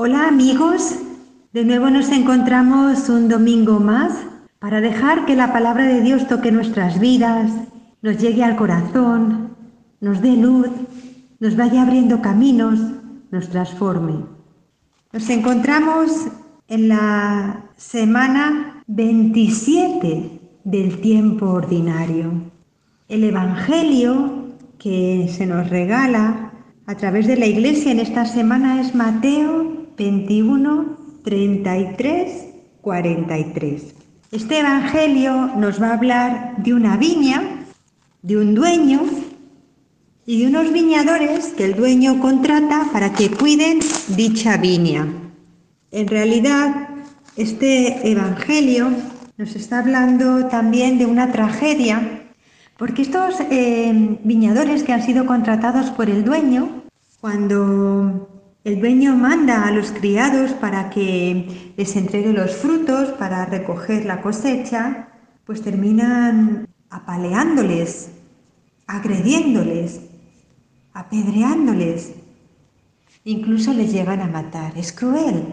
Hola amigos, de nuevo nos encontramos un domingo más para dejar que la palabra de Dios toque nuestras vidas, nos llegue al corazón, nos dé luz, nos vaya abriendo caminos, nos transforme. Nos encontramos en la semana 27 del tiempo ordinario. El Evangelio que se nos regala a través de la iglesia en esta semana es Mateo 21, 33, 43. Este Evangelio nos va a hablar de una viña, de un dueño y de unos viñadores que el dueño contrata para que cuiden dicha viña. En realidad, este Evangelio nos está hablando también de una tragedia, porque estos eh, viñadores que han sido contratados por el dueño, cuando el dueño manda a los criados para que les entregue los frutos para recoger la cosecha, pues terminan apaleándoles, agrediéndoles, apedreándoles. Incluso les llegan a matar. Es cruel.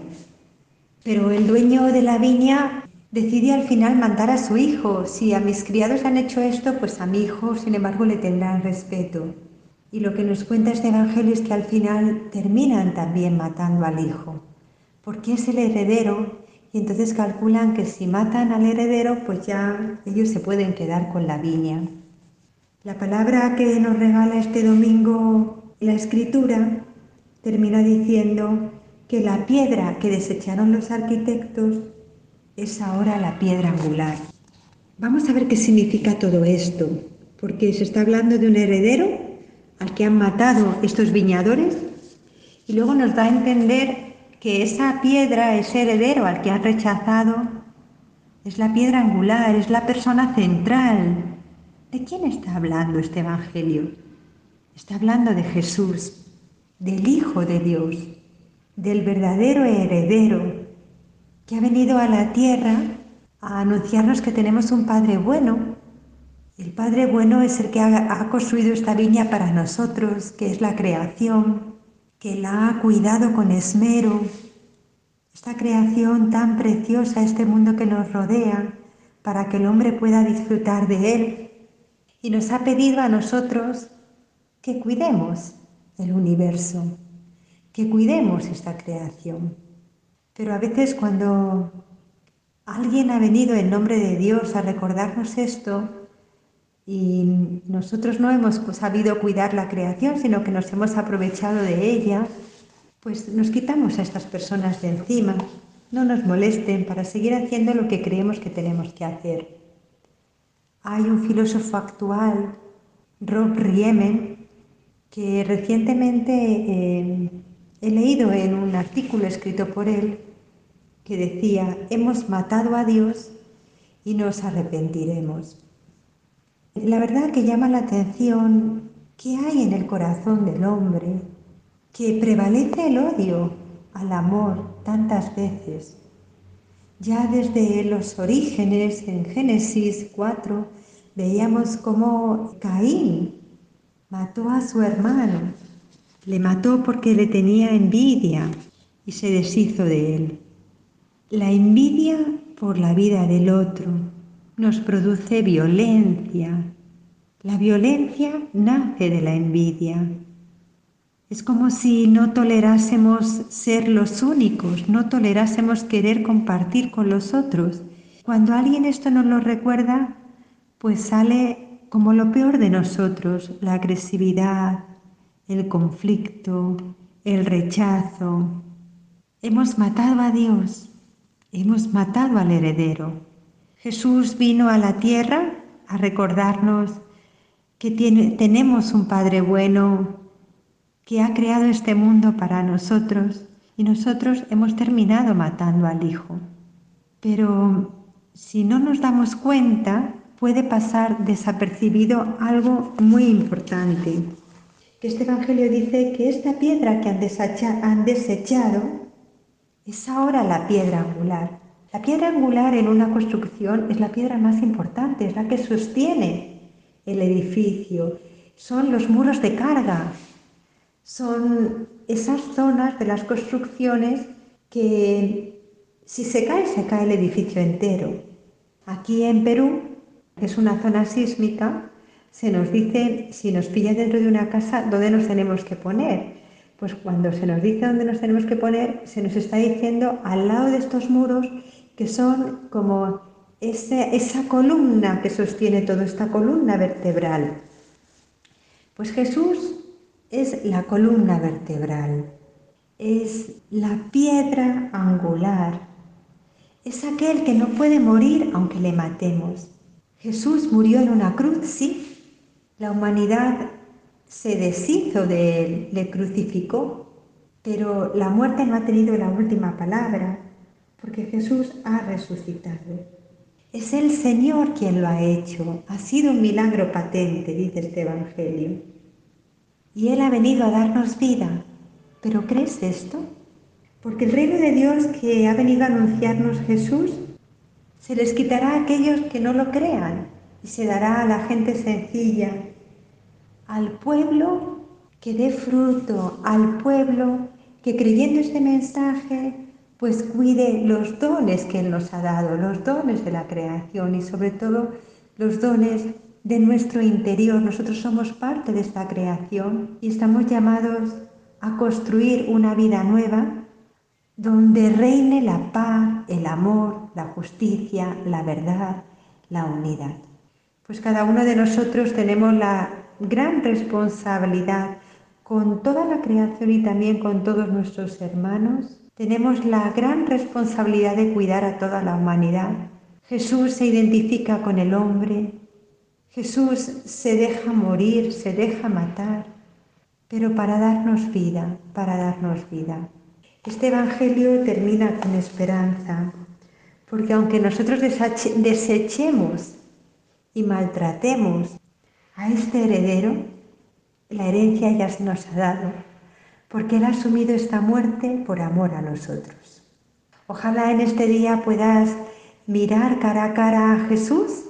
Pero el dueño de la viña decide al final mandar a su hijo. Si a mis criados han hecho esto, pues a mi hijo, sin embargo, le tendrán respeto. Y lo que nos cuenta este Evangelio es que al final terminan también matando al hijo, porque es el heredero y entonces calculan que si matan al heredero, pues ya ellos se pueden quedar con la viña. La palabra que nos regala este domingo la escritura termina diciendo que la piedra que desecharon los arquitectos es ahora la piedra angular. Vamos a ver qué significa todo esto, porque se está hablando de un heredero al que han matado estos viñadores y luego nos da a entender que esa piedra, ese heredero al que han rechazado, es la piedra angular, es la persona central. ¿De quién está hablando este Evangelio? Está hablando de Jesús, del Hijo de Dios, del verdadero heredero que ha venido a la tierra a anunciarnos que tenemos un Padre bueno, el Padre bueno es el que ha, construido esta viña para nosotros, que es la creación, que la ha cuidado con esmero. Esta creación tan preciosa, este mundo que nos rodea, para que el hombre pueda disfrutar de él. Y nos ha pedido a nosotros que cuidemos el universo, que cuidemos esta creación. Pero a veces cuando alguien ha venido en nombre de Dios a recordarnos esto, y nosotros no hemos sabido cuidar la creación, sino que nos hemos aprovechado de ella, pues nos quitamos a estas personas de encima. No nos molesten para seguir haciendo lo que creemos que tenemos que hacer. Hay un filósofo actual, Rob Riemen, que recientemente eh, he leído en un artículo escrito por él que decía, hemos matado a Dios y nos arrepentiremos. La verdad que llama la atención qué hay en el corazón del hombre, que prevalece el odio al amor tantas veces. Ya desde los orígenes, en Génesis 4, veíamos cómo Caín mató a su hermano. Le mató porque le tenía envidia y se deshizo de él. La envidia por la vida del otro, nos produce violencia. La violencia nace de la envidia. Es como si no tolerásemos ser los únicos, no tolerásemos querer compartir con los otros. Cuando alguien esto nos lo recuerda, pues sale como lo peor de nosotros, la agresividad, el conflicto, el rechazo. Hemos matado a Dios, hemos matado al heredero. Jesús vino a la tierra a recordarnos que tenemos un Padre bueno que ha creado este mundo para nosotros y nosotros hemos terminado matando al Hijo. Pero si no nos damos cuenta, puede pasar desapercibido algo muy importante. Este Evangelio dice que esta piedra que han desechado es ahora la piedra angular. La piedra angular en una construcción es la piedra más importante, es la que sostiene el edificio. Son los muros de carga, son esas zonas de las construcciones que si se cae, se cae el edificio entero. Aquí en Perú, es una zona sísmica, se nos dice, si nos pilla dentro de una casa, dónde nos tenemos que poner. Pues cuando se nos dice dónde nos tenemos que poner, se nos está diciendo al lado de estos muros que son como esa columna que sostiene toda esta columna vertebral. Pues Jesús es la columna vertebral, es la piedra angular, es aquel que no puede morir aunque le matemos. Jesús murió en una cruz, sí. La humanidad se deshizo de él, le crucificó, pero la muerte no ha tenido la última palabra, porque Jesús ha resucitado. Es el Señor quien lo ha hecho. Ha sido un milagro patente, dice este Evangelio. Y Él ha venido a darnos vida. ¿Pero crees esto? Porque el reino de Dios que ha venido a anunciarnos Jesús se les quitará a aquellos que no lo crean y se dará a la gente sencilla, al pueblo que dé fruto, al pueblo que creyendo este mensaje pues cuide los dones que Él nos ha dado, los dones de la creación y sobre todo los dones de nuestro interior. Nosotros somos parte de esta creación y estamos llamados a construir una vida nueva donde reine la paz, el amor, la justicia, la verdad, la unidad. Pues cada uno de nosotros tenemos la gran responsabilidad con toda la creación y también con todos nuestros hermanos tenemos la gran responsabilidad de cuidar a toda la humanidad. Jesús se identifica con el hombre, Jesús se deja morir, se deja matar, pero para darnos vida, para darnos vida. Este Evangelio termina con esperanza, porque aunque nosotros desechemos y maltratemos a este heredero, la herencia ya se nos ha dado porque Él ha asumido esta muerte por amor a nosotros. Ojalá en este día puedas mirar cara a cara a Jesús,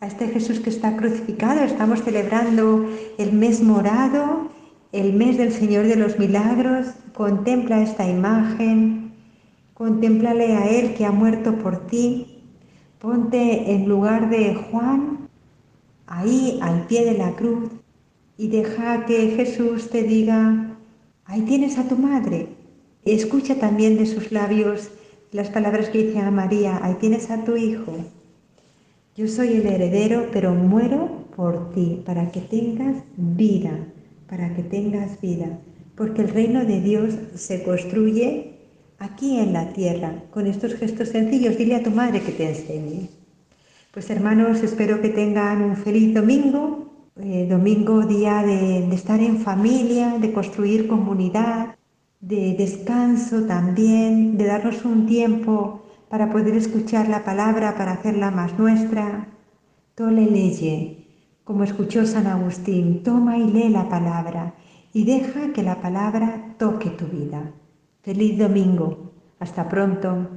a este Jesús que está crucificado. Estamos celebrando el mes morado, el mes del Señor de los Milagros. Contempla esta imagen, contémplale a Él que ha muerto por ti. Ponte en lugar de Juan, ahí al pie de la cruz, y deja que Jesús te diga, Ahí tienes a tu madre. Escucha también de sus labios las palabras que dice a María. Ahí tienes a tu hijo. Yo soy el heredero, pero muero por ti, para que tengas vida, para que tengas vida. Porque el reino de Dios se construye aquí en la tierra, con estos gestos sencillos. Dile a tu madre que te enseñe. Pues hermanos, espero que tengan un feliz domingo eh, domingo día de, de estar en familia, de construir comunidad, de descanso también, de darnos un tiempo para poder escuchar la palabra, para hacerla más nuestra. Tole leye, como escuchó San Agustín, toma y lee la palabra y deja que la palabra toque tu vida. Feliz domingo. Hasta pronto.